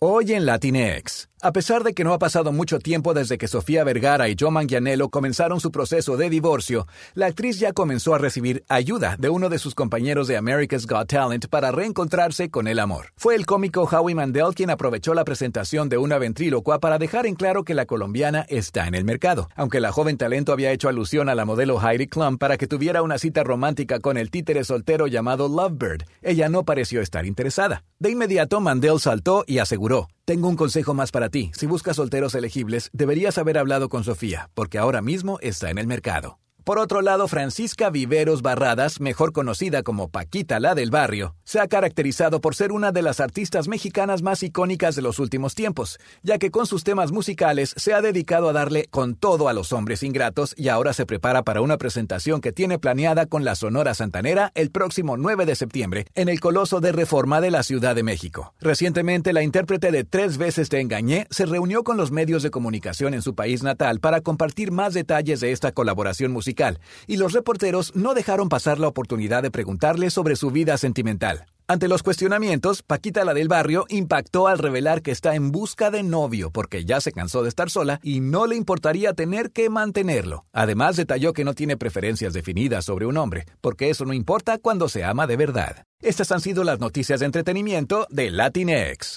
Hoy en Latinex. A pesar de que no ha pasado mucho tiempo desde que Sofía Vergara y Joe Manganiello comenzaron su proceso de divorcio, la actriz ya comenzó a recibir ayuda de uno de sus compañeros de America's Got Talent para reencontrarse con el amor. Fue el cómico Howie Mandel quien aprovechó la presentación de una ventrílocua para dejar en claro que la colombiana está en el mercado. Aunque la joven talento había hecho alusión a la modelo Heidi Klum para que tuviera una cita romántica con el títere soltero llamado Lovebird, ella no pareció estar interesada. De inmediato, Mandel saltó y aseguró, tengo un consejo más para ti. Si buscas solteros elegibles, deberías haber hablado con Sofía, porque ahora mismo está en el mercado. Por otro lado, Francisca Viveros Barradas, mejor conocida como Paquita la del barrio, se ha caracterizado por ser una de las artistas mexicanas más icónicas de los últimos tiempos, ya que con sus temas musicales se ha dedicado a darle con todo a los hombres ingratos y ahora se prepara para una presentación que tiene planeada con la Sonora Santanera el próximo 9 de septiembre en el Coloso de Reforma de la Ciudad de México. Recientemente, la intérprete de Tres veces te engañé se reunió con los medios de comunicación en su país natal para compartir más detalles de esta colaboración musical y los reporteros no dejaron pasar la oportunidad de preguntarle sobre su vida sentimental. Ante los cuestionamientos, Paquita la del barrio impactó al revelar que está en busca de novio porque ya se cansó de estar sola y no le importaría tener que mantenerlo. Además, detalló que no tiene preferencias definidas sobre un hombre, porque eso no importa cuando se ama de verdad. Estas han sido las noticias de entretenimiento de Latinx.